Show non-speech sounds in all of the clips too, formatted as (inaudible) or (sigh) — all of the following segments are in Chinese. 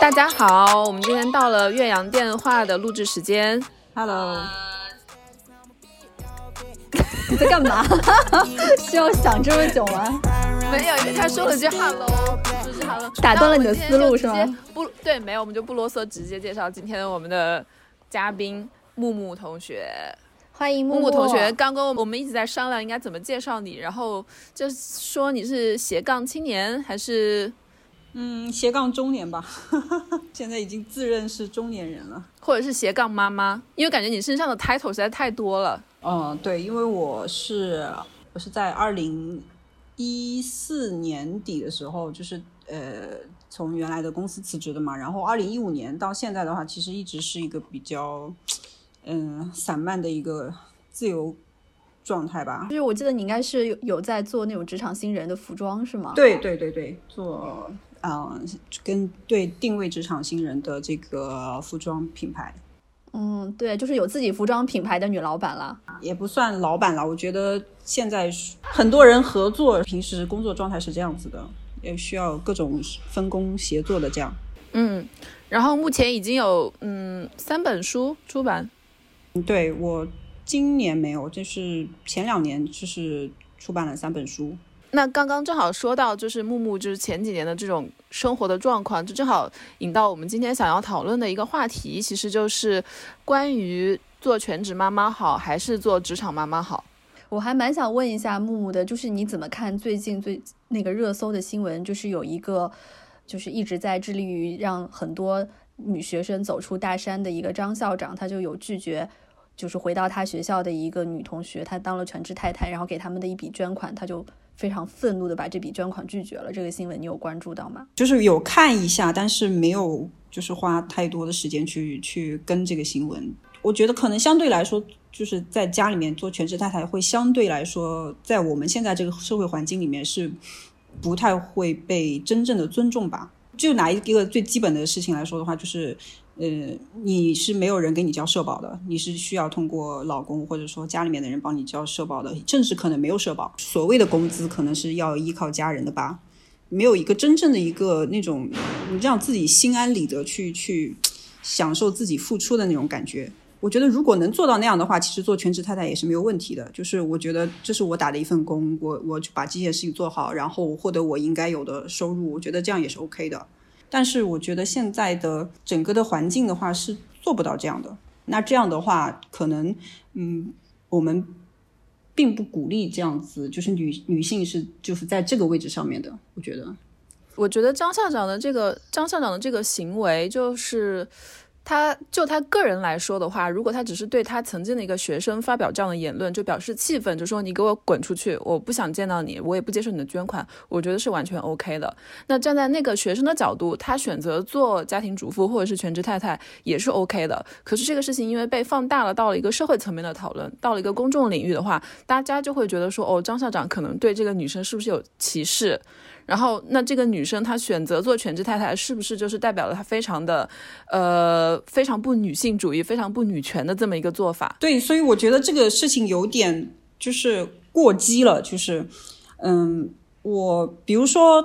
大家好，我们今天到了岳阳电话的录制时间。Hello，你 (laughs) 在干嘛？(laughs) 需要想这么久吗？没有，因为他说了句 “hello”，就是 “hello”，打断了你的思路是吗不对，没有，我们就不啰嗦，直接介绍今天我们的嘉宾木木同学。欢迎木木木同学，刚刚我们一直在商量应该怎么介绍你，然后就说你是斜杠青年还是嗯，斜杠中年吧，(laughs) 现在已经自认是中年人了。或者是斜杠妈妈？因为感觉你身上的 title 实在太多了。嗯，对，因为我是我是在二零一四年底的时候，就是呃从原来的公司辞职的嘛，然后二零一五年到现在的话，其实一直是一个比较嗯、散漫的一个自由状态吧。就是我记得你应该是有有在做那种职场新人的服装是吗？对对对对，做嗯、跟对定位职场新人的这个服装品牌。嗯，对，就是有自己服装品牌的女老板了。也不算老板了，我觉得现在很多人合作，平时工作状态是这样子的，也需要各种分工协作的这样。嗯，然后目前已经有嗯三本书出版。嗯对我今年没有，就是前两年就是出版了三本书。那刚刚正好说到，就是木木就是前几年的这种生活的状况，就正好引到我们今天想要讨论的一个话题，其实就是关于做全职妈妈好还是做职场妈妈好。我还蛮想问一下木木的，就是你怎么看最近最那个热搜的新闻？就是有一个，就是一直在致力于让很多女学生走出大山的一个张校长，他就有拒绝，就是回到他学校的一个女同学，她当了全职太太，然后给他们的一笔捐款，他就非常愤怒的把这笔捐款拒绝了。这个新闻你有关注到吗？就是有看一下，但是没有就是花太多的时间去去跟这个新闻。我觉得可能相对来说，就是在家里面做全职太太会相对来说，在我们现在这个社会环境里面是不太会被真正的尊重吧。就拿一个最基本的事情来说的话，就是呃，你是没有人给你交社保的，你是需要通过老公或者说家里面的人帮你交社保的，甚至可能没有社保。所谓的工资可能是要依靠家人的吧。没有一个真正的一个那种让自己心安理得去去享受自己付出的那种感觉。我觉得如果能做到那样的话，其实做全职太太也是没有问题的。就是我觉得这是我打的一份工，我我就把这件事情做好，然后获得我应该有的收入，我觉得这样也是 OK 的。但是我觉得现在的整个的环境的话是做不到这样的。那这样的话，可能嗯，我们并不鼓励这样子，就是女女性是就是在这个位置上面的。我觉得。我觉得张校长的这个张校长的这个行为，就是他就他个人来说的话，如果他只是对他曾经的一个学生发表这样的言论，就表示气愤，就说你给我滚出去，我不想见到你，我也不接受你的捐款，我觉得是完全 OK 的。那站在那个学生的角度，他选择做家庭主妇或者是全职太太也是 OK 的。可是这个事情因为被放大了，到了一个社会层面的讨论，到了一个公众领域的话，大家就会觉得说，哦，张校长可能对这个女生是不是有歧视？然后，那这个女生她选择做全职太太，是不是就是代表了她非常的，呃，非常不女性主义、非常不女权的这么一个做法？对，所以我觉得这个事情有点就是过激了，就是，嗯，我比如说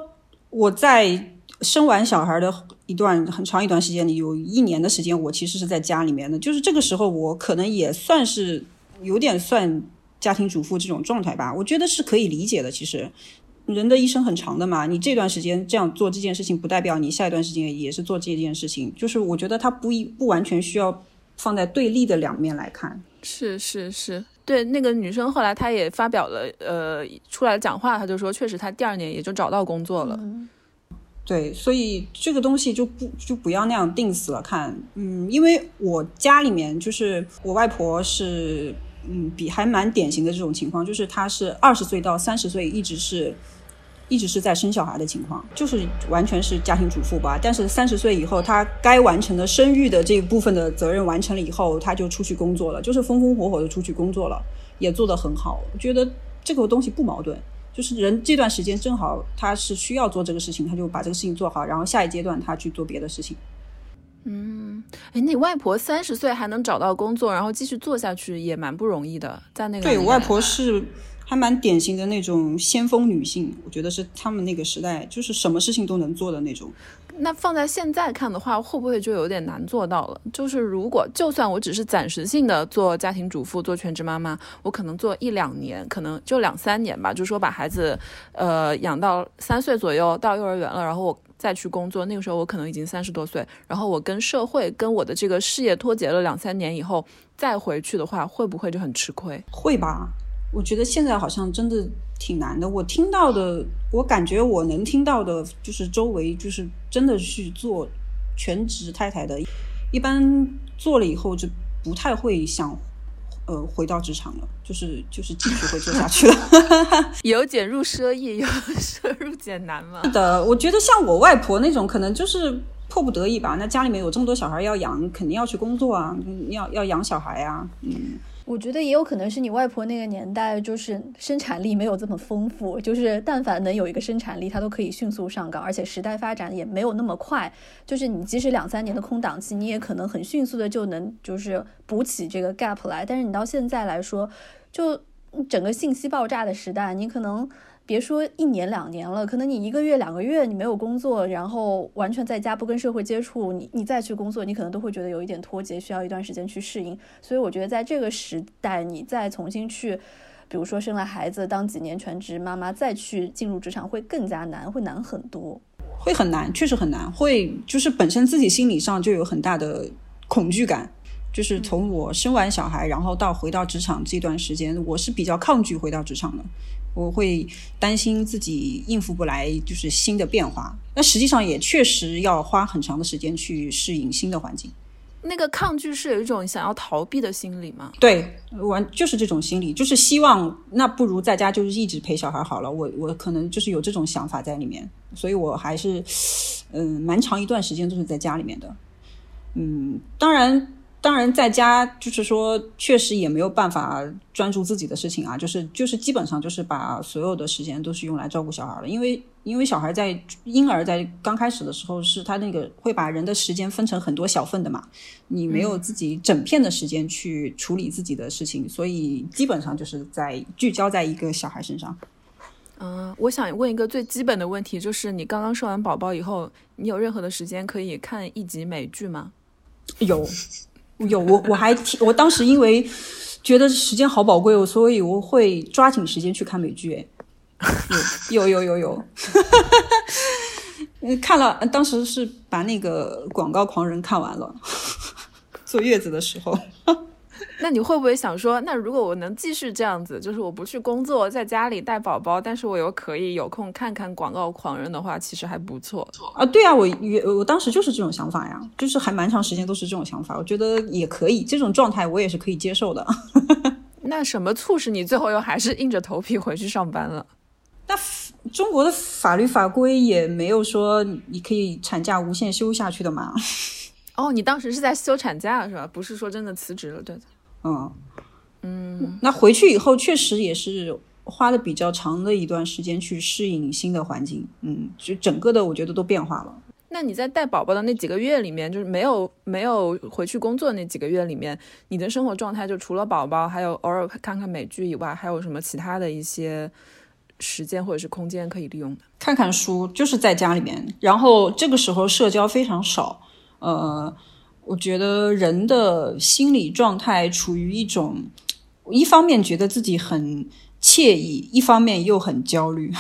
我在生完小孩的一段很长一段时间里，有一年的时间，我其实是在家里面的，就是这个时候我可能也算是有点算家庭主妇这种状态吧，我觉得是可以理解的，其实。人的一生很长的嘛，你这段时间这样做这件事情，不代表你下一段时间也是做这件事情。就是我觉得它不一不完全需要放在对立的两面来看。是是是，对那个女生后来她也发表了呃出来讲话，她就说确实她第二年也就找到工作了。对，所以这个东西就不就不要那样定死了看。嗯，因为我家里面就是我外婆是嗯比还蛮典型的这种情况，就是她是二十岁到三十岁一直是。一直是在生小孩的情况，就是完全是家庭主妇吧。但是三十岁以后，她该完成的生育的这一部分的责任完成了以后，她就出去工作了，就是风风火火的出去工作了，也做得很好。我觉得这个东西不矛盾，就是人这段时间正好他是需要做这个事情，他就把这个事情做好，然后下一阶段他去做别的事情。嗯，哎，你外婆三十岁还能找到工作，然后继续做下去，也蛮不容易的。在那个对我外婆是，还蛮典型的那种先锋女性，我觉得是他们那个时代就是什么事情都能做的那种。那放在现在看的话，会不会就有点难做到了？就是如果就算我只是暂时性的做家庭主妇、做全职妈妈，我可能做一两年，可能就两三年吧，就说把孩子呃养到三岁左右到幼儿园了，然后我再去工作。那个时候我可能已经三十多岁，然后我跟社会、跟我的这个事业脱节了两三年以后，再回去的话，会不会就很吃亏？会吧？我觉得现在好像真的挺难的。我听到的，我感觉我能听到的，就是周围就是真的去做全职太太的，一般做了以后就不太会想，呃，回到职场了，就是就是继续会做下去了。(laughs) 由俭入奢易，由奢入俭难嘛。是的，我觉得像我外婆那种，可能就是迫不得已吧。那家里面有这么多小孩要养，肯定要去工作啊，要要养小孩啊，嗯。我觉得也有可能是你外婆那个年代，就是生产力没有这么丰富，就是但凡能有一个生产力，它都可以迅速上岗，而且时代发展也没有那么快。就是你即使两三年的空档期，你也可能很迅速的就能就是补起这个 gap 来。但是你到现在来说，就整个信息爆炸的时代，你可能。别说一年两年了，可能你一个月两个月你没有工作，然后完全在家不跟社会接触，你你再去工作，你可能都会觉得有一点脱节，需要一段时间去适应。所以我觉得在这个时代，你再重新去，比如说生了孩子当几年全职妈妈，再去进入职场会更加难，会难很多，会很难，确实很难，会就是本身自己心理上就有很大的恐惧感，就是从我生完小孩，然后到回到职场这段时间，我是比较抗拒回到职场的。我会担心自己应付不来，就是新的变化。那实际上也确实要花很长的时间去适应新的环境。那个抗拒是有一种想要逃避的心理吗？对，完就是这种心理，就是希望那不如在家就是一直陪小孩好了。我我可能就是有这种想法在里面，所以我还是嗯蛮长一段时间都是在家里面的。嗯，当然。当然，在家就是说，确实也没有办法专注自己的事情啊，就是就是基本上就是把所有的时间都是用来照顾小孩了，因为因为小孩在婴儿在刚开始的时候是他那个会把人的时间分成很多小份的嘛，你没有自己整片的时间去处理自己的事情，所以基本上就是在聚焦在一个小孩身上。嗯，我想问一个最基本的问题，就是你刚刚生完宝宝以后，你有任何的时间可以看一集美剧吗？有。有我我还我当时因为觉得时间好宝贵，所以我会抓紧时间去看美剧。哎，有有有有有，嗯，看了，当时是把那个《广告狂人》看完了，坐月子的时候。(laughs) 那你会不会想说，那如果我能继续这样子，就是我不去工作，在家里带宝宝，但是我又可以有空看看《广告狂人》的话，其实还不错。啊，对啊，我我当时就是这种想法呀，就是还蛮长时间都是这种想法，我觉得也可以，这种状态我也是可以接受的。(laughs) 那什么促使你最后又还是硬着头皮回去上班了？那中国的法律法规也没有说你可以产假无限休下去的嘛。哦，你当时是在休产假是吧？不是说真的辞职了，对的。嗯嗯，那回去以后确实也是花了比较长的一段时间去适应新的环境。嗯，就整个的我觉得都变化了。那你在带宝宝的那几个月里面，就是没有没有回去工作那几个月里面，你的生活状态就除了宝宝，还有偶尔看看美剧以外，还有什么其他的一些时间或者是空间可以利用的？看看书，就是在家里面，然后这个时候社交非常少。呃，我觉得人的心理状态处于一种，一方面觉得自己很惬意，一方面又很焦虑，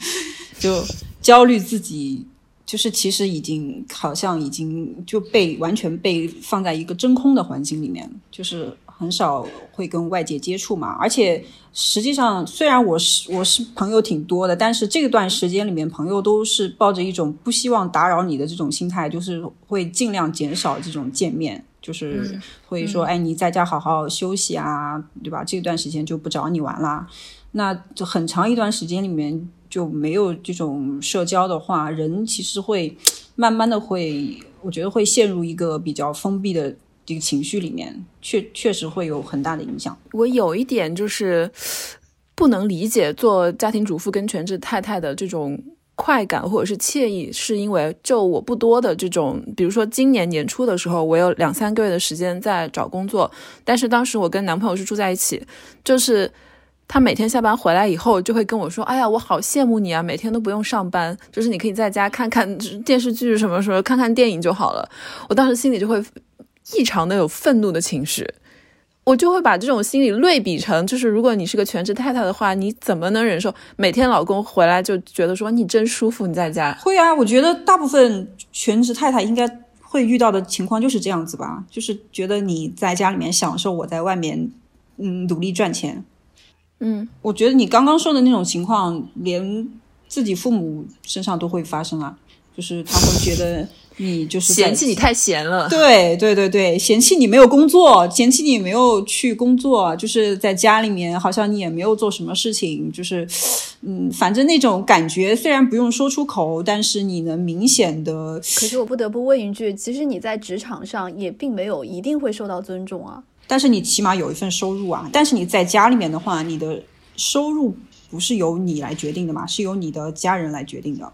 (laughs) 就焦虑自己，就是其实已经好像已经就被完全被放在一个真空的环境里面，就是。很少会跟外界接触嘛，而且实际上虽然我是我是朋友挺多的，但是这段时间里面朋友都是抱着一种不希望打扰你的这种心态，就是会尽量减少这种见面，就是会说哎你在家好好休息啊，对吧？这段时间就不找你玩啦。那就很长一段时间里面就没有这种社交的话，人其实会慢慢的会，我觉得会陷入一个比较封闭的。这个情绪里面，确确实会有很大的影响。我有一点就是不能理解做家庭主妇跟全职太太的这种快感或者是惬意，是因为就我不多的这种，比如说今年年初的时候，我有两三个月的时间在找工作，但是当时我跟男朋友是住在一起，就是他每天下班回来以后就会跟我说：“哎呀，我好羡慕你啊，每天都不用上班，就是你可以在家看看电视剧什么什么，看看电影就好了。”我当时心里就会异常的有愤怒的情绪，我就会把这种心理类比成，就是如果你是个全职太太的话，你怎么能忍受每天老公回来就觉得说你真舒服，你在家？会啊，我觉得大部分全职太太应该会遇到的情况就是这样子吧，就是觉得你在家里面享受，我在外面嗯努力赚钱。嗯，我觉得你刚刚说的那种情况，连自己父母身上都会发生啊，就是他会觉得你就是嫌弃你太闲了，对对对对，嫌弃你没有工作，嫌弃你没有去工作，就是在家里面好像你也没有做什么事情，就是嗯，反正那种感觉虽然不用说出口，但是你能明显的。可是我不得不问一句，其实你在职场上也并没有一定会受到尊重啊。但是你起码有一份收入啊！但是你在家里面的话，你的收入不是由你来决定的嘛，是由你的家人来决定的。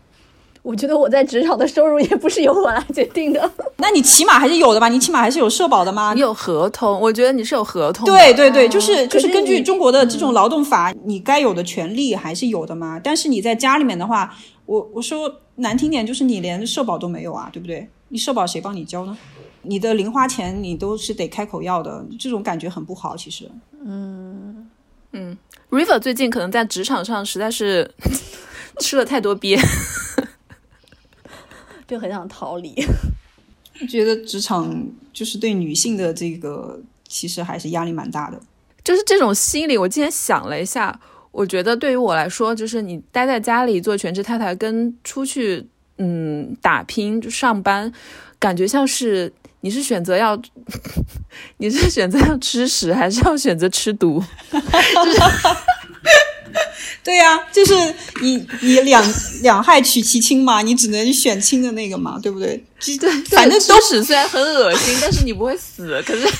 我觉得我在职场的收入也不是由我来决定的。(laughs) 那你起码还是有的吧？你起码还是有社保的吗？你有合同，我觉得你是有合同。对对对，就是就是根据中国的这种劳动法，你该有的权利还是有的嘛。但是你在家里面的话，我我说难听点，就是你连社保都没有啊，对不对？你社保谁帮你交呢？你的零花钱你都是得开口要的，这种感觉很不好。其实，嗯嗯，River 最近可能在职场上实在是 (laughs) 吃了太多鳖，就很想逃离。(laughs) 觉得职场就是对女性的这个，其实还是压力蛮大的。就是这种心理，我今天想了一下，我觉得对于我来说，就是你待在家里做全职太太，跟出去嗯打拼上班，感觉像是。你是选择要，(laughs) 你是选择要吃屎，还是要选择吃毒？(laughs) (laughs) 对呀，就是你你两两害取其轻嘛，你只能选轻的那个嘛，对不对？对，反正都屎虽然很恶心，但是你不会死。可是。(laughs)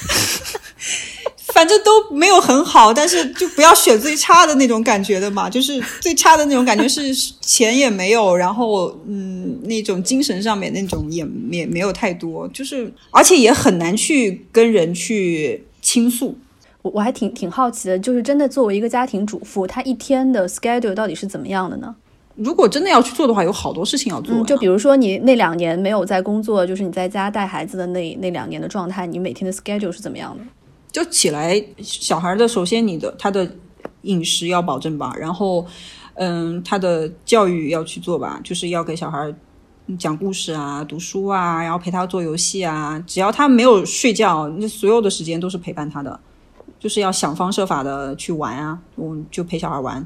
反正都没有很好，但是就不要选最差的那种感觉的嘛。就是最差的那种感觉是 (laughs) 钱也没有，然后嗯，那种精神上面那种也也没有太多，就是而且也很难去跟人去倾诉。我我还挺挺好奇的，就是真的作为一个家庭主妇，她一天的 schedule 到底是怎么样的呢？如果真的要去做的话，有好多事情要做。就比如说你那两年没有在工作，就是你在家带孩子的那那两年的状态，你每天的 schedule 是怎么样的？就起来，小孩的首先你的他的饮食要保证吧，然后，嗯，他的教育要去做吧，就是要给小孩讲故事啊、读书啊，然后陪他做游戏啊。只要他没有睡觉，那所有的时间都是陪伴他的，就是要想方设法的去玩啊，我就陪小孩玩，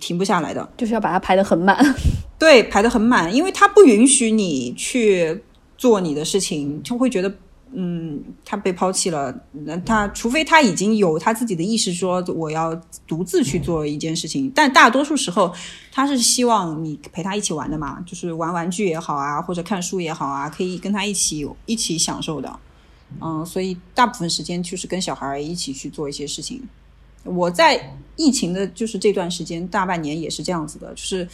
停不下来的，就是要把他排得很满。(laughs) 对，排得很满，因为他不允许你去做你的事情，就会觉得。嗯，他被抛弃了。那他除非他已经有他自己的意识，说我要独自去做一件事情。但大多数时候，他是希望你陪他一起玩的嘛，就是玩玩具也好啊，或者看书也好啊，可以跟他一起一起享受的。嗯，所以大部分时间就是跟小孩一起去做一些事情。我在疫情的就是这段时间大半年也是这样子的，就是。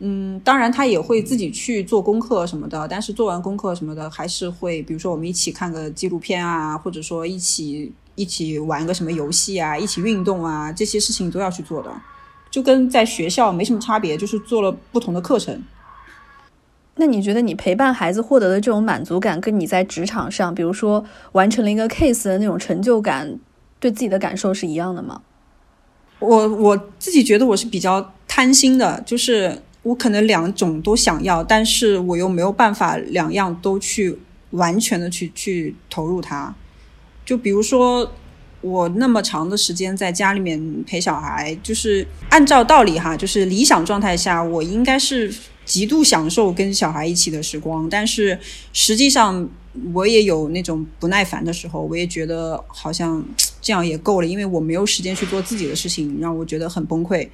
嗯，当然他也会自己去做功课什么的，但是做完功课什么的，还是会，比如说我们一起看个纪录片啊，或者说一起一起玩个什么游戏啊，一起运动啊，这些事情都要去做的，就跟在学校没什么差别，就是做了不同的课程。那你觉得你陪伴孩子获得的这种满足感，跟你在职场上，比如说完成了一个 case 的那种成就感，对自己的感受是一样的吗？我我自己觉得我是比较贪心的，就是。我可能两种都想要，但是我又没有办法两样都去完全的去去投入它。就比如说，我那么长的时间在家里面陪小孩，就是按照道理哈，就是理想状态下，我应该是极度享受跟小孩一起的时光。但是实际上，我也有那种不耐烦的时候，我也觉得好像这样也够了，因为我没有时间去做自己的事情，让我觉得很崩溃。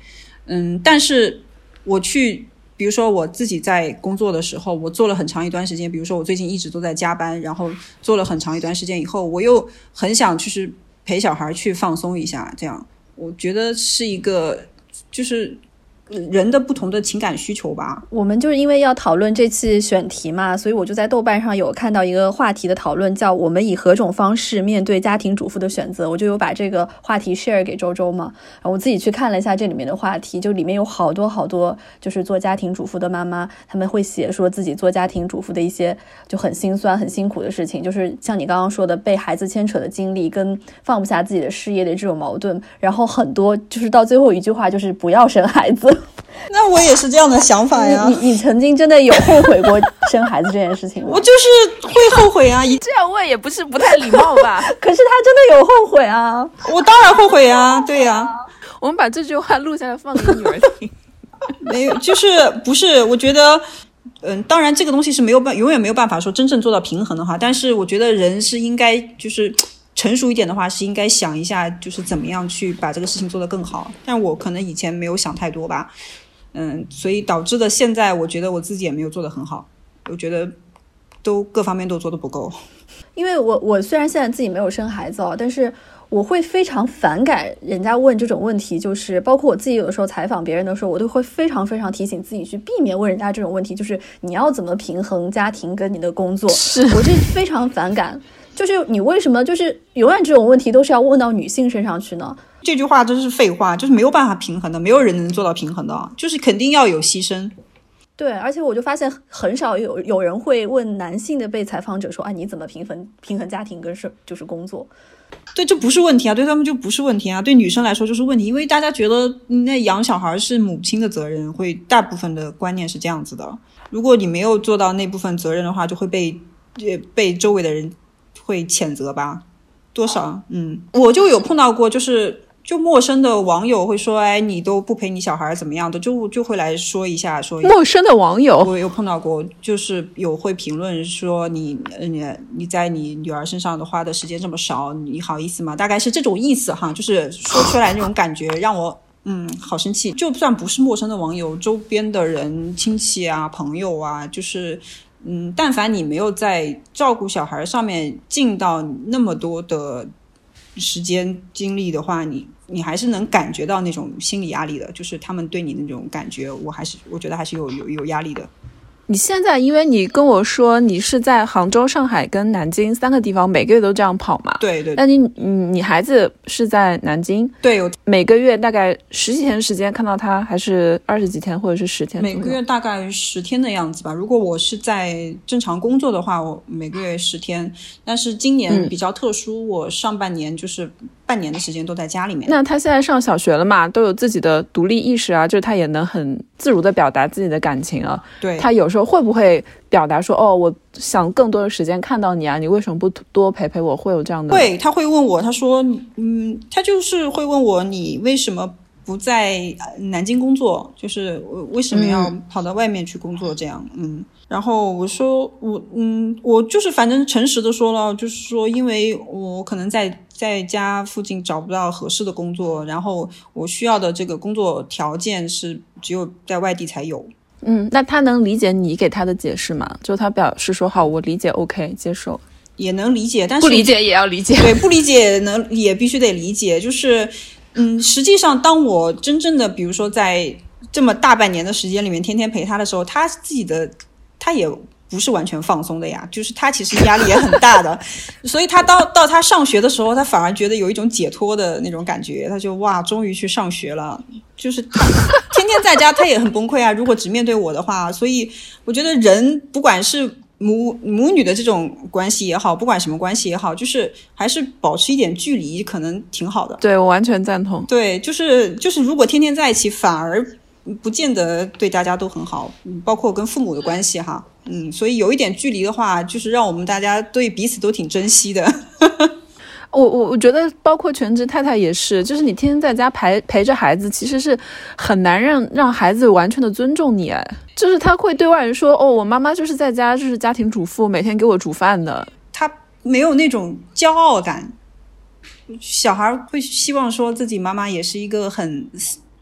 嗯，但是。我去，比如说我自己在工作的时候，我做了很长一段时间。比如说我最近一直都在加班，然后做了很长一段时间以后，我又很想就是陪小孩去放松一下。这样，我觉得是一个，就是人的不同的情感需求吧。我们就是因为要讨论这次选题嘛，所以我就在豆瓣上有看到一个话题的讨论，叫“我们以何种方式面对家庭主妇的选择”。我就有把这个话题 share 给周周嘛。我自己去看了一下这里面的话题，就里面有好多好多，就是做家庭主妇的妈妈，他们会写说自己做家庭主妇的一些就很心酸、很辛苦的事情，就是像你刚刚说的被孩子牵扯的经历，跟放不下自己的事业的这种矛盾。然后很多就是到最后一句话就是不要生孩子。(laughs) 那我也是这样的想法呀。你你曾经真的有后悔过生孩子这件事情吗？(laughs) 我就是会后悔啊！你这样问也不是不太礼貌吧？(laughs) 可是他真的有后悔啊！我当然后悔啊！对呀，我们把这句话录下来放给女儿听。没有，就是不是？我觉得，嗯，当然这个东西是没有办，永远没有办法说真正做到平衡的话。但是我觉得人是应该就是成熟一点的话，是应该想一下，就是怎么样去把这个事情做得更好。但我可能以前没有想太多吧。嗯，所以导致的现在，我觉得我自己也没有做得很好，我觉得都各方面都做得不够。因为我我虽然现在自己没有生孩子哦，但是我会非常反感人家问这种问题，就是包括我自己有的时候采访别人的时候，我都会非常非常提醒自己去避免问人家这种问题，就是你要怎么平衡家庭跟你的工作？是我这非常反感，就是你为什么就是永远这种问题都是要问到女性身上去呢？这句话真是废话，就是没有办法平衡的，没有人能做到平衡的，就是肯定要有牺牲。对，而且我就发现很少有有人会问男性的被采访者说：“啊，你怎么平衡平衡家庭跟是就是工作？”对，这不是问题啊，对他们就不是问题啊，对女生来说就是问题，因为大家觉得那养小孩是母亲的责任，会大部分的观念是这样子的。如果你没有做到那部分责任的话，就会被被周围的人会谴责吧。多少？嗯，我就有碰到过，就是就陌生的网友会说，哎，你都不陪你小孩怎么样的，就就会来说一下，说陌生的网友，我有碰到过，就是有会评论说你，你你在你女儿身上的花的时间这么少，你好意思吗？大概是这种意思哈，就是说出来那种感觉让我嗯好生气。就算不是陌生的网友，周边的人、亲戚啊、朋友啊，就是。嗯，但凡你没有在照顾小孩上面尽到那么多的时间精力的话，你你还是能感觉到那种心理压力的，就是他们对你那种感觉，我还是我觉得还是有有有压力的。你现在，因为你跟我说你是在杭州、上海跟南京三个地方，每个月都这样跑嘛？对对。那你你你孩子是在南京？对，有每个月大概十几天时间看到他，还是二十几天或者是十天？每个月大概十天的样子吧。如果我是在正常工作的话，我每个月十天。但是今年比较特殊，我上半年就是半年的时间都在家里面。那他现在上小学了嘛？都有自己的独立意识啊，就是他也能很自如的表达自己的感情啊。对他有时候。会不会表达说哦，我想更多的时间看到你啊？你为什么不多陪陪我？会有这样的？会，他会问我，他说，嗯，他就是会问我，你为什么不在南京工作？就是为什么要跑到外面去工作？这样，嗯，然后我说，我，嗯，我就是反正诚实的说了，就是说，因为我可能在在家附近找不到合适的工作，然后我需要的这个工作条件是只有在外地才有。嗯，那他能理解你给他的解释吗？就他表示说好，我理解，OK，接受，也能理解，但是不理解也要理解。对，不理解能也必须得理解。就是，嗯，实际上，当我真正的，比如说在这么大半年的时间里面，天天陪他的时候，他自己的他也不是完全放松的呀。就是他其实压力也很大的，(laughs) 所以他到到他上学的时候，他反而觉得有一种解脱的那种感觉。他就哇，终于去上学了。就是他天天在家，他也很崩溃啊。如果只面对我的话，所以我觉得人不管是母母女的这种关系也好，不管什么关系也好，就是还是保持一点距离，可能挺好的。对我完全赞同。对，就是就是，如果天天在一起，反而不见得对大家都很好，包括跟父母的关系哈。嗯，所以有一点距离的话，就是让我们大家对彼此都挺珍惜的。(laughs) 我我我觉得，包括全职太太也是，就是你天天在家陪陪着孩子，其实是很难让让孩子完全的尊重你。哎，就是他会对外人说：“哦，我妈妈就是在家就是家庭主妇，每天给我煮饭的。”他没有那种骄傲感。小孩会希望说自己妈妈也是一个很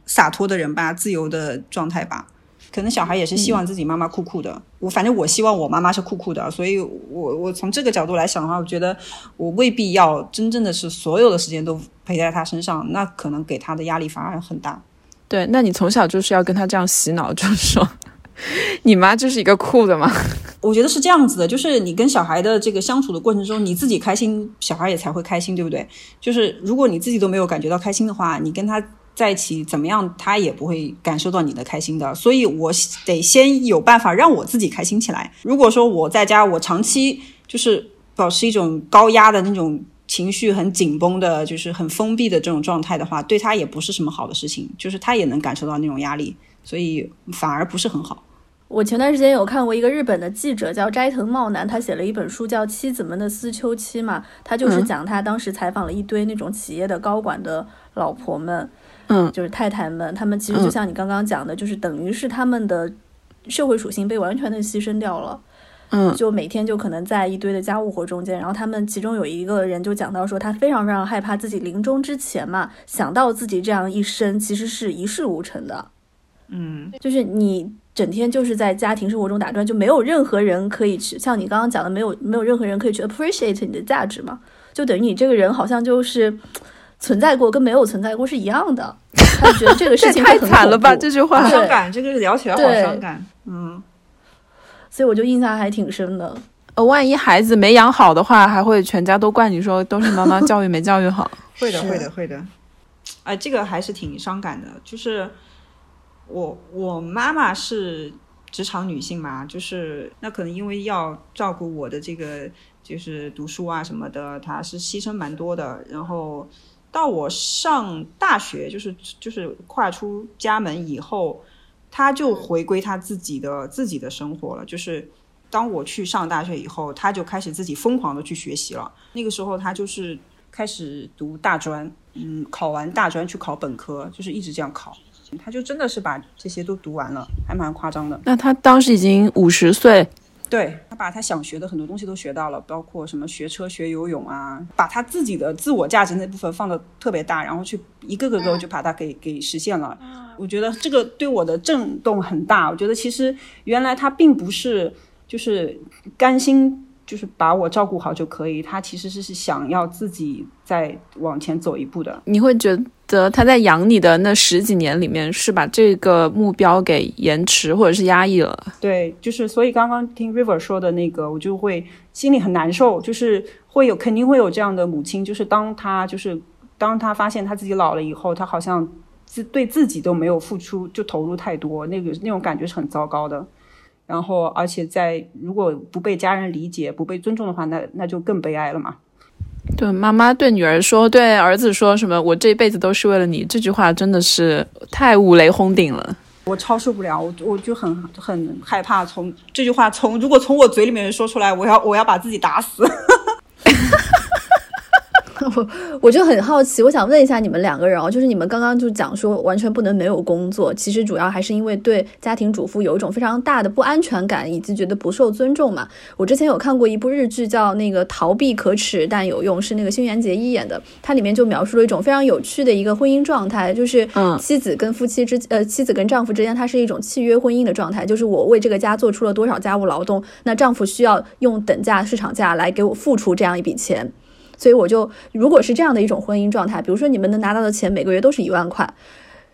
洒脱的人吧，自由的状态吧。可能小孩也是希望自己妈妈酷酷的，我反正我希望我妈妈是酷酷的，所以我我从这个角度来想的话，我觉得我未必要真正的是所有的时间都陪在他身上，那可能给他的压力反而很大。对，那你从小就是要跟他这样洗脑，就是说，(laughs) 你妈就是一个酷的嘛？(laughs) 我觉得是这样子的，就是你跟小孩的这个相处的过程中，你自己开心，小孩也才会开心，对不对？就是如果你自己都没有感觉到开心的话，你跟他在一起怎么样，他也不会感受到你的开心的。所以我得先有办法让我自己开心起来。如果说我在家，我长期就是保持一种高压的那种情绪，很紧绷的，就是很封闭的这种状态的话，对他也不是什么好的事情，就是他也能感受到那种压力，所以反而不是很好。我前段时间有看过一个日本的记者叫斋藤茂男，他写了一本书叫《妻子们的思秋期》嘛，他就是讲他当时采访了一堆那种企业的高管的老婆们，嗯，就是太太们，他们其实就像你刚刚讲的，就是等于是他们的社会属性被完全的牺牲掉了，嗯，就每天就可能在一堆的家务活中间，然后他们其中有一个人就讲到说，他非常非常害怕自己临终之前嘛，想到自己这样一生其实是一事无成的，嗯，就是你。整天就是在家庭生活中打转，就没有任何人可以去像你刚刚讲的，没有没有任何人可以去 appreciate 你的价值嘛？就等于你这个人好像就是存在过跟没有存在过是一样的。(laughs) 他觉得这个事情太惨了吧？这句话伤感，这个聊起来好伤感。嗯，所以我就印象还挺深的。呃，万一孩子没养好的话，还会全家都怪你说都是妈妈教育没教育好。(laughs) 会的，会的，会的。哎，这个还是挺伤感的，就是。我我妈妈是职场女性嘛，就是那可能因为要照顾我的这个就是读书啊什么的，她是牺牲蛮多的。然后到我上大学，就是就是跨出家门以后，他就回归他自己的自己的生活了。就是当我去上大学以后，他就开始自己疯狂的去学习了。那个时候他就是开始读大专，嗯，考完大专去考本科，就是一直这样考。他就真的是把这些都读完了，还蛮夸张的。那他当时已经五十岁，对他把他想学的很多东西都学到了，包括什么学车、学游泳啊，把他自己的自我价值那部分放的特别大，然后去一个个都就把它给给实现了。我觉得这个对我的震动很大。我觉得其实原来他并不是就是甘心。就是把我照顾好就可以，他其实是是想要自己再往前走一步的。你会觉得他在养你的那十几年里面，是把这个目标给延迟或者是压抑了？对，就是所以刚刚听 River 说的那个，我就会心里很难受，就是会有肯定会有这样的母亲，就是当他就是当他发现他自己老了以后，他好像自对自己都没有付出，就投入太多，那个那种感觉是很糟糕的。然后，而且在如果不被家人理解、不被尊重的话，那那就更悲哀了嘛。对，妈妈对女儿说，对儿子说什么“我这辈子都是为了你”，这句话真的是太五雷轰顶了，我超受不了，我我就很很害怕从这句话从如果从我嘴里面说出来，我要我要把自己打死。(laughs) 我 (laughs) 我就很好奇，我想问一下你们两个人哦，就是你们刚刚就讲说完全不能没有工作，其实主要还是因为对家庭主妇有一种非常大的不安全感，以及觉得不受尊重嘛。我之前有看过一部日剧，叫那个《逃避可耻但有用》，是那个新垣结衣演的，它里面就描述了一种非常有趣的一个婚姻状态，就是妻子跟夫妻之呃妻子跟丈夫之间，它是一种契约婚姻的状态，就是我为这个家做出了多少家务劳动，那丈夫需要用等价市场价来给我付出这样一笔钱。所以我就，如果是这样的一种婚姻状态，比如说你们能拿到的钱每个月都是一万块，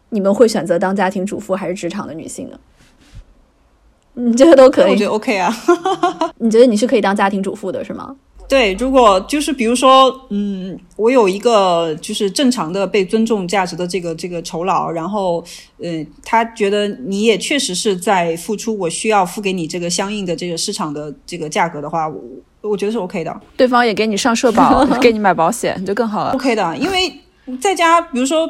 你们会选择当家庭主妇还是职场的女性呢？(laughs) 你这些都可以？我觉得 OK 啊。(laughs) 你觉得你是可以当家庭主妇的是吗？对，如果就是比如说，嗯，我有一个就是正常的被尊重价值的这个这个酬劳，然后，嗯，他觉得你也确实是在付出，我需要付给你这个相应的这个市场的这个价格的话，我。觉得是 OK 的，对方也给你上社保，(laughs) 给你买保险，就更好了。OK 的，因为在家，比如说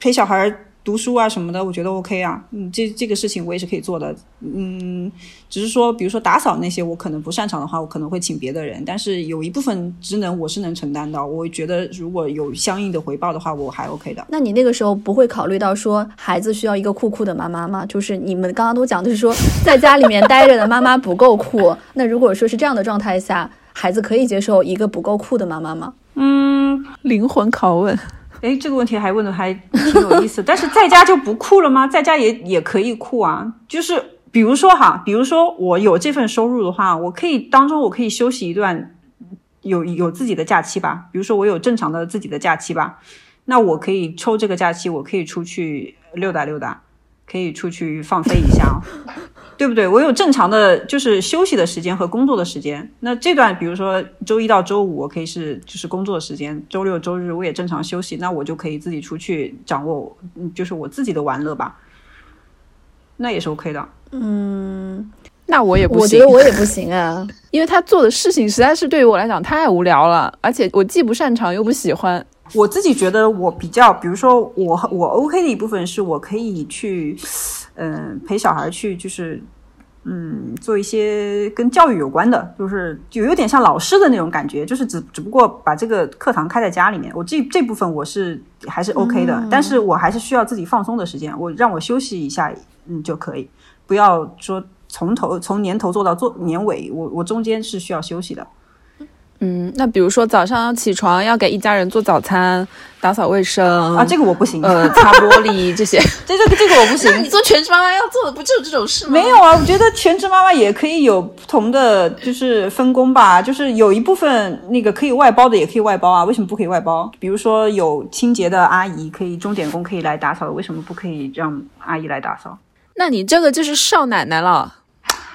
陪小孩读书啊什么的，我觉得 OK 啊。嗯，这这个事情我也是可以做的。嗯，只是说，比如说打扫那些，我可能不擅长的话，我可能会请别的人。但是有一部分职能我是能承担的。我觉得如果有相应的回报的话，我还 OK 的。那你那个时候不会考虑到说孩子需要一个酷酷的妈妈吗？就是你们刚刚都讲的是说在家里面待着的妈妈不够酷。那如果说是这样的状态下，孩子可以接受一个不够酷的妈妈吗？嗯，灵魂拷问。(laughs) 哎，这个问题还问的还挺有意思。但是在家就不酷了吗？在家也也可以酷啊。就是比如说哈，比如说我有这份收入的话，我可以当中我可以休息一段，有有自己的假期吧。比如说我有正常的自己的假期吧，那我可以抽这个假期，我可以出去溜达溜达，可以出去放飞一下，(laughs) 对不对？我有正常的就是休息的时间和工作的时间。那这段比如说周一到周五，我可以是就是工作时间，周六周日我也正常休息，那我就可以自己出去掌握，嗯，就是我自己的玩乐吧。那也是 OK 的。嗯，那我也不行，(laughs) 我觉得我也不行啊，因为他做的事情实在是对于我来讲太无聊了，而且我既不擅长又不喜欢。我自己觉得我比较，比如说我我 OK 的一部分是我可以去，嗯，陪小孩去，就是嗯，做一些跟教育有关的，就是就有点像老师的那种感觉，就是只只不过把这个课堂开在家里面，我这这部分我是还是 OK 的，但是我还是需要自己放松的时间，我让我休息一下，嗯就可以，不要说从头从年头做到做年尾，我我中间是需要休息的。嗯，那比如说早上起床要给一家人做早餐、打扫卫生啊，这个我不行。呃，擦玻璃这些，这 (laughs) 这个这个我不行。那 (laughs) 你做全职妈妈要做的不就是这种事吗？没有啊，我觉得全职妈妈也可以有不同的就是分工吧，就是有一部分那个可以外包的也可以外包啊，为什么不可以外包？比如说有清洁的阿姨可以钟点工可以来打扫，为什么不可以让阿姨来打扫？那你这个就是少奶奶了。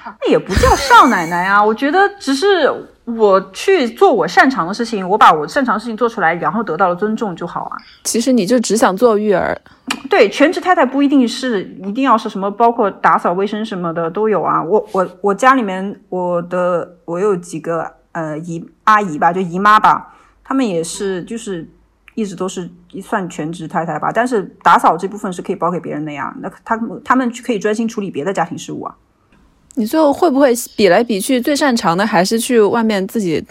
那也不叫少奶奶啊，我觉得只是我去做我擅长的事情，我把我擅长的事情做出来，然后得到了尊重就好啊。其实你就只想做育儿，对，全职太太不一定是一定要是什么，包括打扫卫生什么的都有啊。我我我家里面我的我有几个呃姨阿姨吧，就姨妈吧，他们也是就是一直都是算全职太太吧，但是打扫这部分是可以包给别人的呀。那他们他们可以专心处理别的家庭事务啊。你最后会不会比来比去，最擅长的还是去外面自己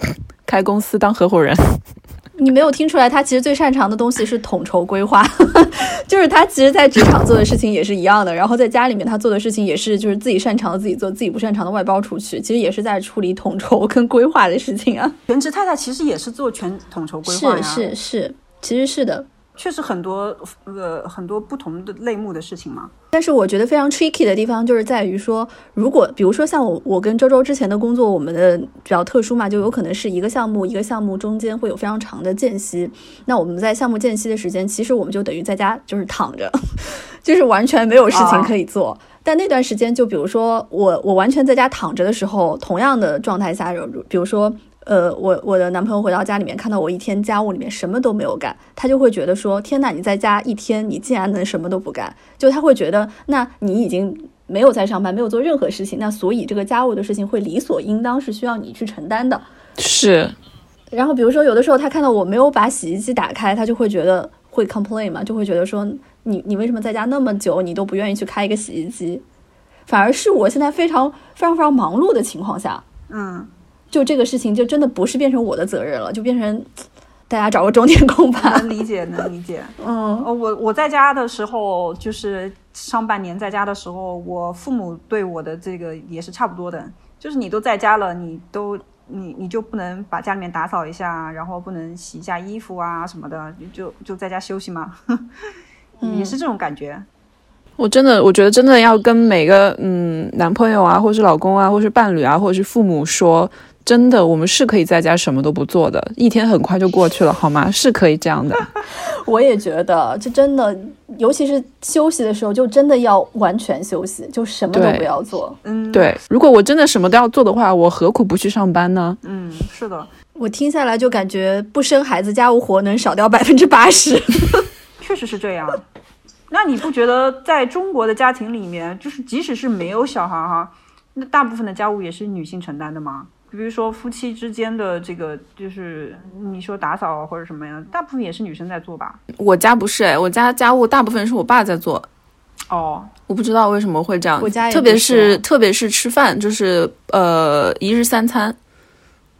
开公司当合伙人？(laughs) 你没有听出来，他其实最擅长的东西是统筹规划，(laughs) 就是他其实，在职场做的事情也是一样的，然后在家里面他做的事情也是，就是自己擅长的自己做，自己不擅长的外包出去，其实也是在处理统筹跟规划的事情啊。全职太太其实也是做全统筹规划呀，是是是，其实是的。确实很多呃很多不同的类目的事情嘛，但是我觉得非常 tricky 的地方就是在于说，如果比如说像我我跟周周之前的工作，我们的比较特殊嘛，就有可能是一个项目一个项目中间会有非常长的间隙，那我们在项目间隙的时间，其实我们就等于在家就是躺着，(laughs) 就是完全没有事情可以做。但那段时间，就比如说我我完全在家躺着的时候，同样的状态下，比如说。呃，我我的男朋友回到家里面，看到我一天家务里面什么都没有干，他就会觉得说：天呐，你在家一天，你竟然能什么都不干？就他会觉得，那你已经没有在上班，没有做任何事情，那所以这个家务的事情会理所应当是需要你去承担的。是。然后比如说有的时候他看到我没有把洗衣机打开，他就会觉得会 complain 嘛，就会觉得说你你为什么在家那么久，你都不愿意去开一个洗衣机？反而是我现在非常非常非常忙碌的情况下，嗯。就这个事情，就真的不是变成我的责任了，就变成大家找个钟点工吧。能理解，能理解。嗯，我我在家的时候，就是上半年在家的时候，我父母对我的这个也是差不多的，就是你都在家了，你都你你就不能把家里面打扫一下，然后不能洗一下衣服啊什么的，就就在家休息吗？(laughs) 也是这种感觉。我真的，我觉得真的要跟每个嗯男朋友啊，或是老公啊，或是伴侣啊，或者是父母说。真的，我们是可以在家什么都不做的，一天很快就过去了，好吗？(laughs) 是可以这样的。(laughs) 我也觉得，这真的，尤其是休息的时候，就真的要完全休息，就什么都不要做。嗯，对。如果我真的什么都要做的话，我何苦不去上班呢？嗯，是的。我听下来就感觉，不生孩子，家务活能少掉百分之八十。(laughs) 确实是这样。那你不觉得，在中国的家庭里面，就是即使是没有小孩哈，那大部分的家务也是女性承担的吗？比如说夫妻之间的这个，就是你说打扫或者什么呀，大部分也是女生在做吧？我家不是哎，我家家务大部分是我爸在做。哦，我不知道为什么会这样。我家特别是特别是吃饭，就是呃一日三餐，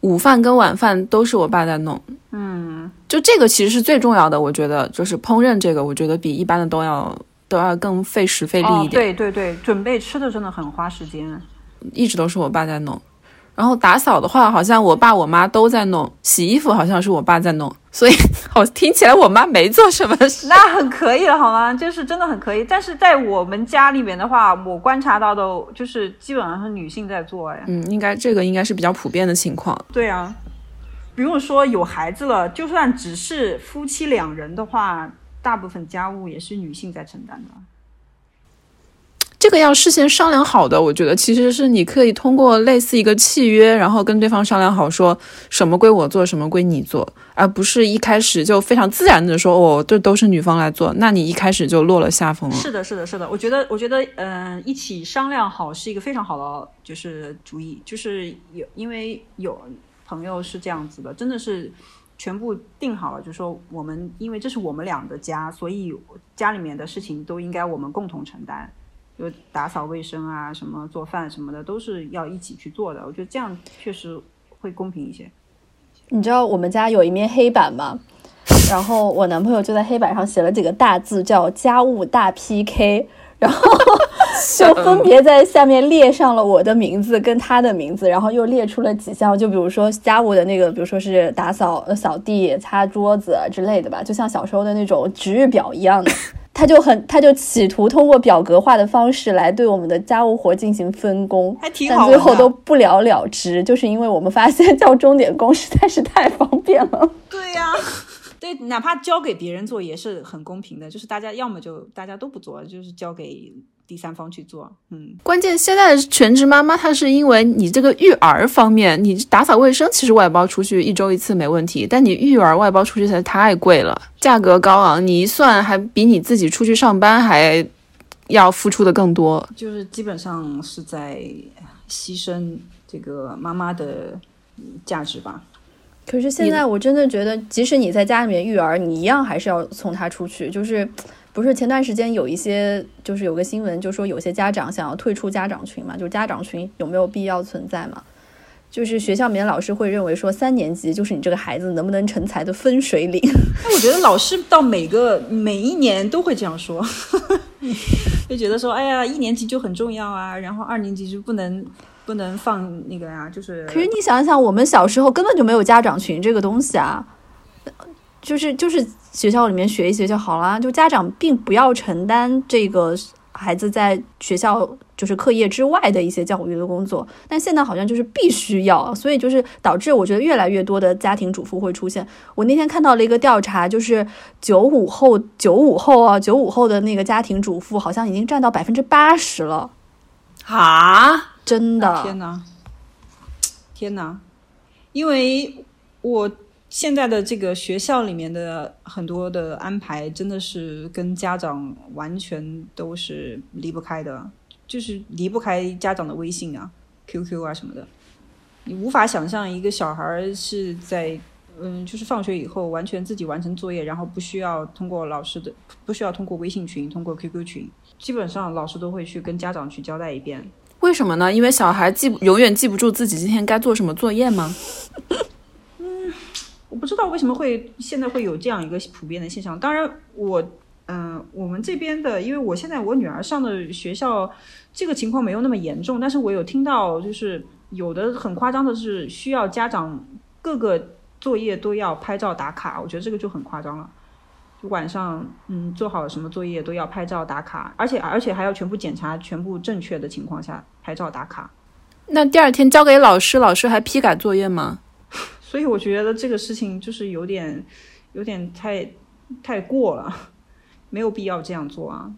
午饭跟晚饭都是我爸在弄。嗯，就这个其实是最重要的，我觉得就是烹饪这个，我觉得比一般的都要都要更费时费力一点。对对对，准备吃的真的很花时间，一直都是我爸在弄。然后打扫的话，好像我爸我妈都在弄；洗衣服好像是我爸在弄，所以 (laughs) 好听起来我妈没做什么事。那很可以了，好吗？就是真的很可以。但是在我们家里面的话，我观察到的就是基本上是女性在做。哎，嗯，应该这个应该是比较普遍的情况。对啊，不用说有孩子了，就算只是夫妻两人的话，大部分家务也是女性在承担的。这个要事先商量好的。我觉得其实是你可以通过类似一个契约，然后跟对方商量好，说什么归我做，什么归你做，而不是一开始就非常自然的说，哦，这都是女方来做，那你一开始就落了下风了。是的，是的，是的。我觉得，我觉得，嗯，一起商量好是一个非常好的就是主意，就是有因为有朋友是这样子的，真的是。全部定好了，就说我们因为这是我们俩的家，所以家里面的事情都应该我们共同承担，就打扫卫生啊，什么做饭什么的都是要一起去做的。我觉得这样确实会公平一些。你知道我们家有一面黑板吗？然后我男朋友就在黑板上写了几个大字，叫“家务大 PK”，然后。(laughs) 就分别在下面列上了我的名字跟他的名字，然后又列出了几项，就比如说家务的那个，比如说是打扫、扫地、擦桌子之类的吧，就像小时候的那种值日表一样的。(laughs) 他就很，他就企图通过表格化的方式来对我们的家务活进行分工，还挺好，但最后都不了了之，就是因为我们发现叫钟点工实在是太方便了。(laughs) 对呀。对，哪怕交给别人做也是很公平的，就是大家要么就大家都不做，就是交给第三方去做。嗯，关键现在的全职妈妈，她是因为你这个育儿方面，你打扫卫生其实外包出去一周一次没问题，但你育儿外包出去实在太贵了，价格高昂，你一算还比你自己出去上班还要付出的更多，就是基本上是在牺牲这个妈妈的价值吧。可是现在我真的觉得，即使你在家里面育儿，你一样还是要送他出去。就是，不是前段时间有一些，就是有个新闻，就说有些家长想要退出家长群嘛，就是家长群有没有必要存在嘛？就是学校里面老师会认为说，三年级就是你这个孩子能不能成才的分水岭。(laughs) 哎，我觉得老师到每个每一年都会这样说，(laughs) 就觉得说，哎呀，一年级就很重要啊，然后二年级就不能。不能放那个呀，就是。可是你想想，我们小时候根本就没有家长群这个东西啊，就是就是学校里面学一学就好了，就家长并不要承担这个孩子在学校就是课业之外的一些教育的工作。但现在好像就是必须要，所以就是导致我觉得越来越多的家庭主妇会出现。我那天看到了一个调查，就是九五后九五后啊，九五后的那个家庭主妇好像已经占到百分之八十了啊。真的，天哪，天哪！因为我现在的这个学校里面的很多的安排，真的是跟家长完全都是离不开的，就是离不开家长的微信啊、QQ 啊什么的。你无法想象一个小孩是在嗯，就是放学以后完全自己完成作业，然后不需要通过老师的，不需要通过微信群、通过 QQ 群，基本上老师都会去跟家长去交代一遍。为什么呢？因为小孩记永远记不住自己今天该做什么作业吗？(laughs) 嗯，我不知道为什么会现在会有这样一个普遍的现象。当然，我嗯，我们这边的，因为我现在我女儿上的学校，这个情况没有那么严重。但是我有听到，就是有的很夸张的是，需要家长各个作业都要拍照打卡。我觉得这个就很夸张了。晚上，嗯，做好什么作业都要拍照打卡，而且而且还要全部检查全部正确的情况下拍照打卡。那第二天交给老师，老师还批改作业吗？所以我觉得这个事情就是有点有点太太过了，没有必要这样做啊！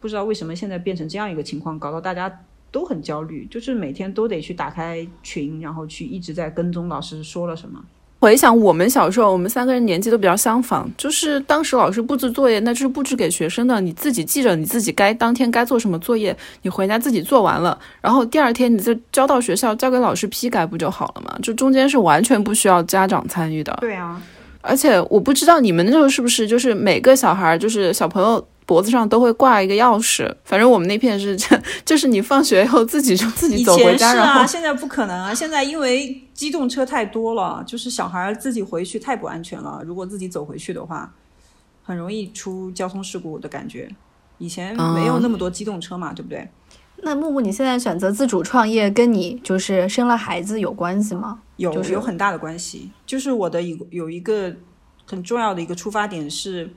不知道为什么现在变成这样一个情况，搞到大家都很焦虑，就是每天都得去打开群，然后去一直在跟踪老师说了什么。回想我们小时候，我们三个人年纪都比较相仿，就是当时老师布置作业，那就是布置给学生的，你自己记着你自己该当天该做什么作业，你回家自己做完了，然后第二天你就交到学校，交给老师批改不就好了嘛？就中间是完全不需要家长参与的。对啊，而且我不知道你们那时候是不是就是每个小孩，就是小朋友。脖子上都会挂一个钥匙，反正我们那片是，(laughs) 就是你放学以后自己就自己走回家。是啊现在不可能啊！现在因为机动车太多了，就是小孩自己回去太不安全了。如果自己走回去的话，很容易出交通事故的感觉。以前没有那么多机动车嘛，对不对？那木木，你现在选择自主创业，跟你就是生了孩子有关系吗？有，就是有很大的关系。就是我的一有一个很重要的一个出发点是，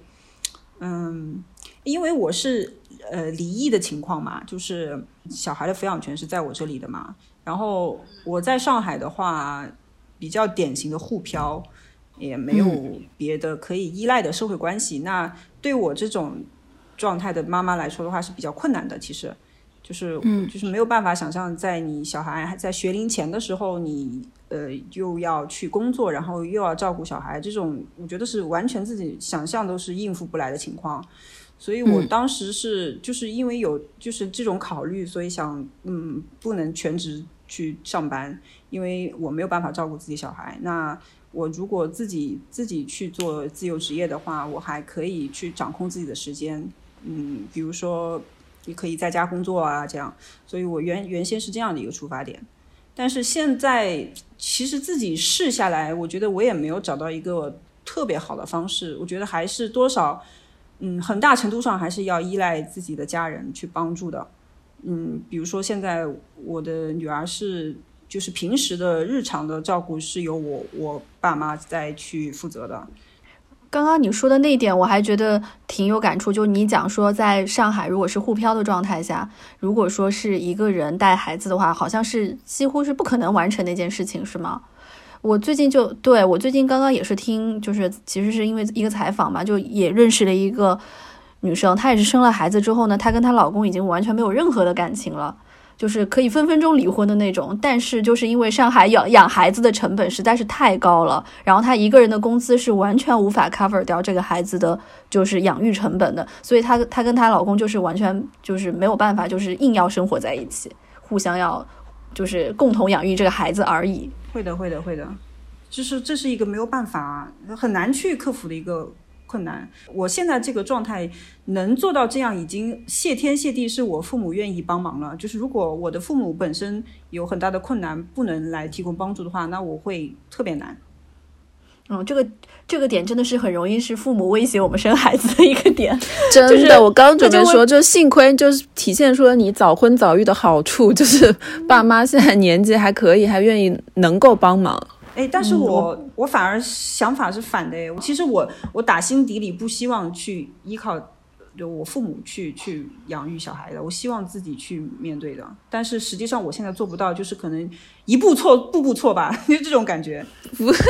嗯。因为我是呃离异的情况嘛，就是小孩的抚养权是在我这里的嘛。然后我在上海的话，比较典型的沪漂，也没有别的可以依赖的社会关系。那对我这种状态的妈妈来说的话是比较困难的。其实，就是嗯就是没有办法想象，在你小孩还在学龄前的时候，你呃又要去工作，然后又要照顾小孩，这种我觉得是完全自己想象都是应付不来的情况。所以我当时是就是因为有就是这种考虑，所以想嗯不能全职去上班，因为我没有办法照顾自己小孩。那我如果自己自己去做自由职业的话，我还可以去掌控自己的时间，嗯，比如说你可以在家工作啊，这样。所以我原原先是这样的一个出发点，但是现在其实自己试下来，我觉得我也没有找到一个特别好的方式，我觉得还是多少。嗯，很大程度上还是要依赖自己的家人去帮助的。嗯，比如说现在我的女儿是，就是平时的日常的照顾是由我我爸妈在去负责的。刚刚你说的那一点，我还觉得挺有感触。就你讲说，在上海如果是沪漂的状态下，如果说是一个人带孩子的话，好像是几乎是不可能完成那件事情，是吗？我最近就对我最近刚刚也是听，就是其实是因为一个采访嘛，就也认识了一个女生，她也是生了孩子之后呢，她跟她老公已经完全没有任何的感情了，就是可以分分钟离婚的那种。但是就是因为上海养养孩子的成本实在是太高了，然后她一个人的工资是完全无法 cover 掉这个孩子的就是养育成本的，所以她她跟她老公就是完全就是没有办法，就是硬要生活在一起，互相要就是共同养育这个孩子而已。会的，会的，会的，就是这是一个没有办法很难去克服的一个困难。我现在这个状态能做到这样，已经谢天谢地，是我父母愿意帮忙了。就是如果我的父母本身有很大的困难，不能来提供帮助的话，那我会特别难。嗯，这个这个点真的是很容易是父母威胁我们生孩子的一个点。(laughs) 真的，我刚准备说，就幸亏就是体现出了你早婚早育的好处，就是爸妈现在年纪还可以，还愿意能够帮忙。哎，但是我我反而想法是反的哎，其实我我打心底里不希望去依靠就我父母去去养育小孩的，我希望自己去面对的。但是实际上我现在做不到，就是可能一步错步步错吧，(laughs) 就这种感觉。不是。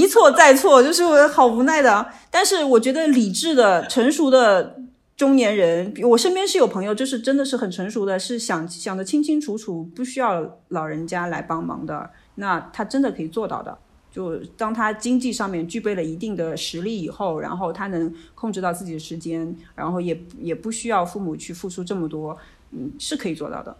一错再错，就是我好无奈的。但是我觉得理智的、成熟的中年人，我身边是有朋友，就是真的是很成熟的，是想想的清清楚楚，不需要老人家来帮忙的。那他真的可以做到的。就当他经济上面具备了一定的实力以后，然后他能控制到自己的时间，然后也也不需要父母去付出这么多，嗯，是可以做到的。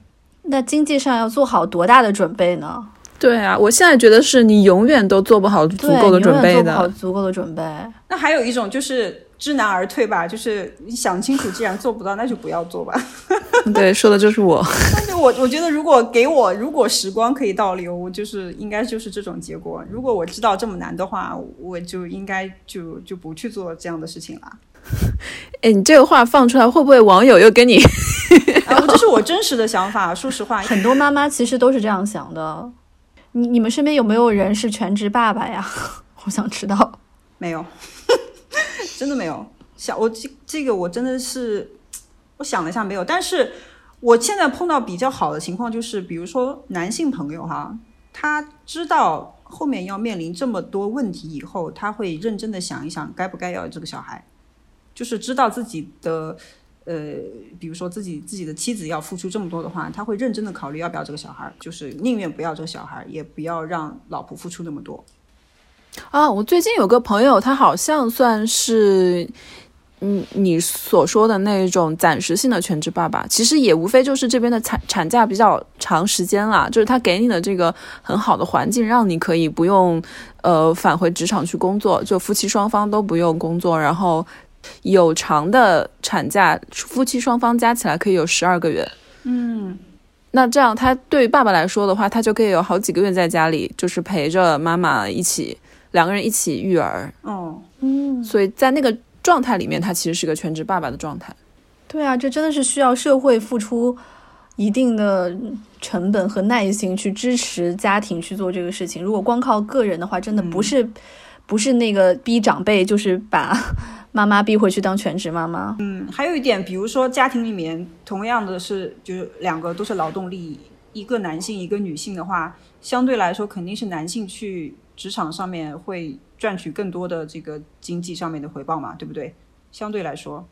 那经济上要做好多大的准备呢？对啊，我现在觉得是你永远都做不好足够的准备的，做不好足够的准备。那还有一种就是知难而退吧，就是你想清楚，既然做不到，那就不要做吧。(laughs) (laughs) 对，说的就是我。但是我我觉得，如果给我，如果时光可以倒流，我就是应该就是这种结果。如果我知道这么难的话，我就应该就就不去做这样的事情了。(laughs) 哎，你这个话放出来，会不会网友又跟你？这是我真实的想法。说实话，很多妈妈其实都是这样想的。你你们身边有没有人是全职爸爸呀？(laughs) 我想知道。没有，(laughs) 真的没有。想我这这个我真的是，我想了一下没有。但是我现在碰到比较好的情况就是，比如说男性朋友哈，他知道后面要面临这么多问题以后，他会认真的想一想该不该要这个小孩，就是知道自己的。呃，比如说自己自己的妻子要付出这么多的话，他会认真的考虑要不要这个小孩，就是宁愿不要这个小孩，也不要让老婆付出那么多。啊，我最近有个朋友，他好像算是，嗯，你所说的那种暂时性的全职爸爸，其实也无非就是这边的产产假比较长时间啦，就是他给你的这个很好的环境，让你可以不用呃返回职场去工作，就夫妻双方都不用工作，然后。有偿的产假，夫妻双方加起来可以有十二个月。嗯，那这样他对爸爸来说的话，他就可以有好几个月在家里，就是陪着妈妈一起，两个人一起育儿。哦，嗯，所以在那个状态里面，他其实是个全职爸爸的状态。对啊，这真的是需要社会付出一定的成本和耐心去支持家庭去做这个事情。如果光靠个人的话，真的不是不是那个逼长辈，就是把。(laughs) 妈妈逼回去当全职妈妈。嗯，还有一点，比如说家庭里面同样的是，就是两个都是劳动力，一个男性一个女性的话，相对来说肯定是男性去职场上面会赚取更多的这个经济上面的回报嘛，对不对？相对来说，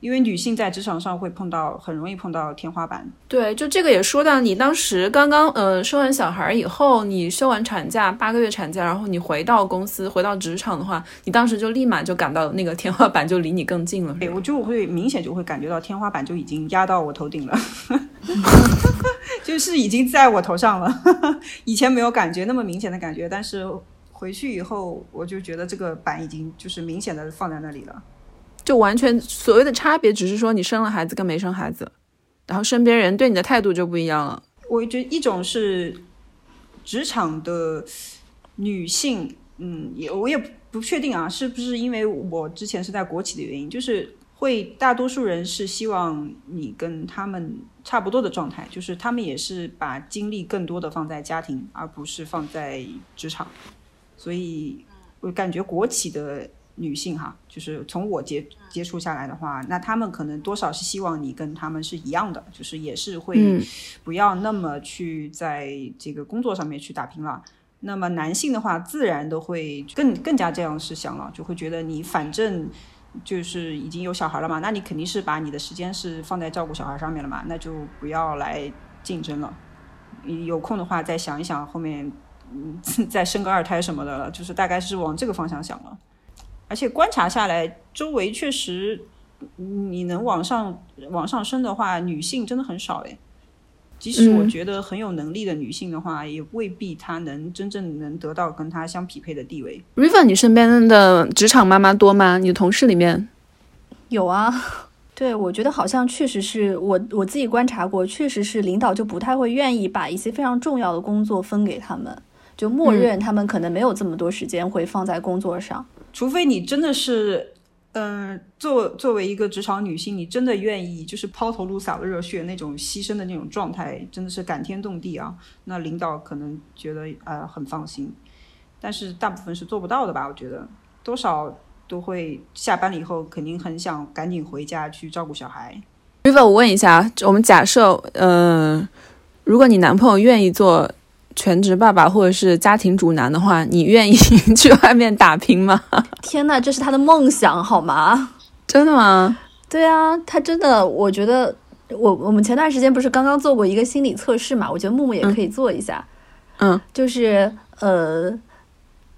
因为女性在职场上会碰到很容易碰到天花板。对，就这个也说到，你当时刚刚呃生完小孩以后，你休完产假八个月产假，然后你回到公司回到职场的话，你当时就立马就感到那个天花板就离你更近了。对，我就会明显就会感觉到天花板就已经压到我头顶了，(laughs) 就是已经在我头上了。以前没有感觉那么明显的感觉，但是回去以后，我就觉得这个板已经就是明显的放在那里了。就完全所谓的差别，只是说你生了孩子跟没生孩子，然后身边人对你的态度就不一样了。我觉得一种是职场的女性，嗯，也我也不确定啊，是不是因为我之前是在国企的原因，就是会大多数人是希望你跟他们差不多的状态，就是他们也是把精力更多的放在家庭，而不是放在职场，所以我感觉国企的。女性哈，就是从我接接触下来的话，那他们可能多少是希望你跟他们是一样的，就是也是会不要那么去在这个工作上面去打拼了。那么男性的话，自然都会更更加这样是想了，就会觉得你反正就是已经有小孩了嘛，那你肯定是把你的时间是放在照顾小孩上面了嘛，那就不要来竞争了。有空的话再想一想后面嗯 (laughs) 再生个二胎什么的了，就是大概是往这个方向想了。而且观察下来，周围确实，你能往上往上升的话，女性真的很少哎。即使我觉得很有能力的女性的话，也未必她能真正能得到跟她相匹配的地位。River，你身边的职场妈妈多吗？你的同事里面有啊。(laughs) 对，我觉得好像确实是我我自己观察过，确实是领导就不太会愿意把一些非常重要的工作分给他们，就默认他们可能没有这么多时间会放在工作上。除非你真的是，嗯，作作为一个职场女性，你真的愿意就是抛头颅洒了热血那种牺牲的那种状态，真的是感天动地啊。那领导可能觉得呃很放心，但是大部分是做不到的吧？我觉得多少都会下班了以后，肯定很想赶紧回家去照顾小孩。River，我问一下，我们假设，嗯，如果你男朋友愿意做。全职爸爸或者是家庭主男的话，你愿意 (laughs) 去外面打拼吗？(laughs) 天呐，这是他的梦想，好吗？真的吗？对啊，他真的，我觉得，我我们前段时间不是刚刚做过一个心理测试嘛？我觉得木木也可以做一下。嗯，就是呃，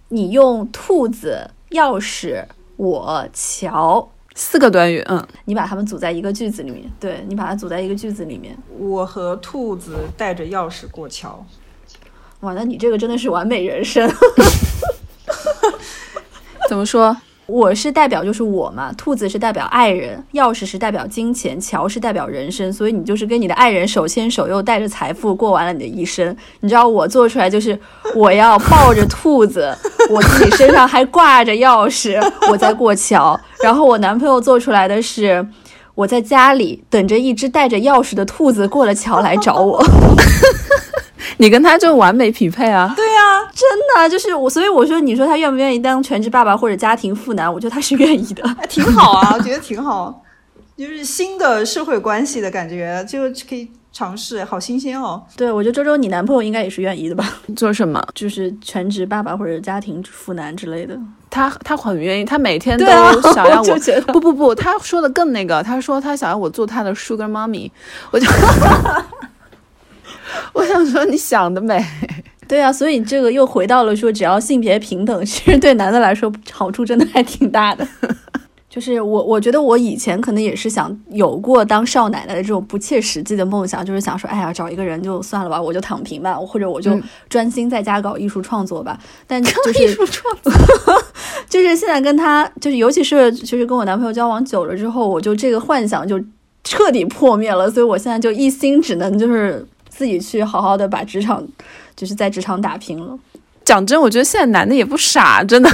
你用兔子、钥匙、我、桥四个短语，嗯，你把它们组在一个句子里面。对你把它组在一个句子里面。我和兔子带着钥匙过桥。哇，那你这个真的是完美人生。(laughs) 怎么说？我是代表就是我嘛，兔子是代表爱人，钥匙是代表金钱，桥是代表人生，所以你就是跟你的爱人手牵手，又带着财富过完了你的一生。你知道我做出来就是我要抱着兔子，我自己身上还挂着钥匙，我在过桥。然后我男朋友做出来的是我在家里等着一只带着钥匙的兔子过了桥来找我。(laughs) 你跟他就完美匹配啊！对啊，真的就是我，所以我说，你说他愿不愿意当全职爸爸或者家庭妇男？我觉得他是愿意的，挺好啊，我觉得挺好，就是新的社会关系的感觉，就可以尝试，好新鲜哦。对，我觉得周周，你男朋友应该也是愿意的吧？(laughs) 做什么？就是全职爸爸或者家庭妇男之类的。他他很愿意，他每天都想要 (laughs) 我。不不不，他说的更那个，他说他想要我做他的 Sugar Mommy，我就。(laughs) (laughs) 我想说，你想的美，对啊，所以这个又回到了说，只要性别平等，(laughs) 其实对男的来说好处真的还挺大的。(laughs) 就是我，我觉得我以前可能也是想有过当少奶奶的这种不切实际的梦想，就是想说，哎呀，找一个人就算了吧，我就躺平吧，或者我就专心在家搞艺术创作吧。但就是艺术创作，就是现在跟他，就是尤其是就是跟我男朋友交往久了之后，我就这个幻想就彻底破灭了，所以我现在就一心只能就是。自己去好好的把职场，就是在职场打拼了。讲真，我觉得现在男的也不傻，真的，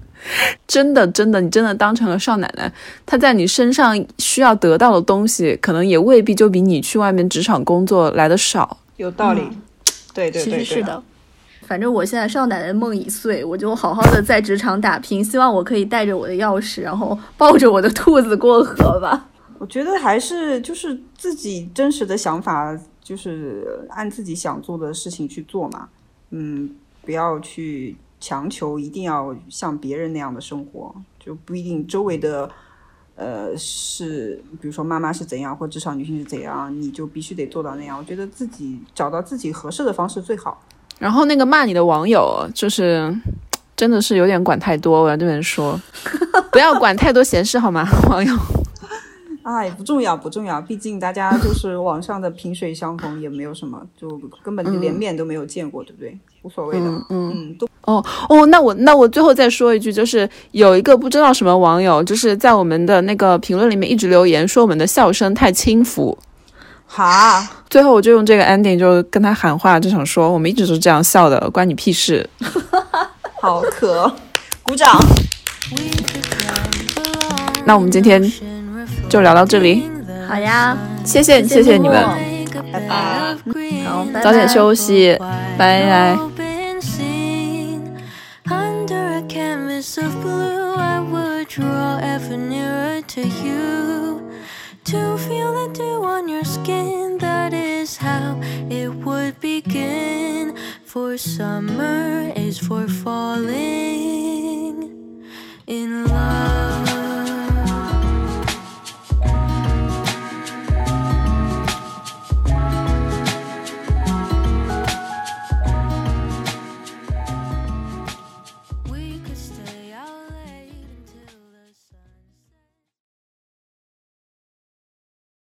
(laughs) 真的，真的，你真的当成了少奶奶，他在你身上需要得到的东西，可能也未必就比你去外面职场工作来的少。有道理，对对对，其实是的。反正我现在少奶奶梦已碎，我就好好的在职场打拼，希望我可以带着我的钥匙，然后抱着我的兔子过河吧。我觉得还是就是自己真实的想法。就是按自己想做的事情去做嘛，嗯，不要去强求一定要像别人那样的生活，就不一定周围的呃，是比如说妈妈是怎样，或至少女性是怎样，你就必须得做到那样。我觉得自己找到自己合适的方式最好。然后那个骂你的网友，就是真的是有点管太多，我要这边说，(laughs) 不要管太多闲事好吗，网友。(laughs) 哎，不重要，不重要，毕竟大家就是网上的萍水相逢，也没有什么，就根本就连面都没有见过，对不对？无所谓的，嗯嗯，都哦哦，那我那我最后再说一句，就是有一个不知道什么网友，就是在我们的那个评论里面一直留言说我们的笑声太轻浮。好，最后我就用这个 ending 就跟他喊话，就想说我们一直都是这样笑的，关你屁事。(laughs) 好可，鼓掌。那我们今天就聊到这里，好呀，谢谢谢谢你们，拜拜。好，拜拜早点休息，拜拜。 Under a canvas of blue, I would draw ever nearer to you. To feel the dew on your skin, that is how it would begin. For summer is for falling in love.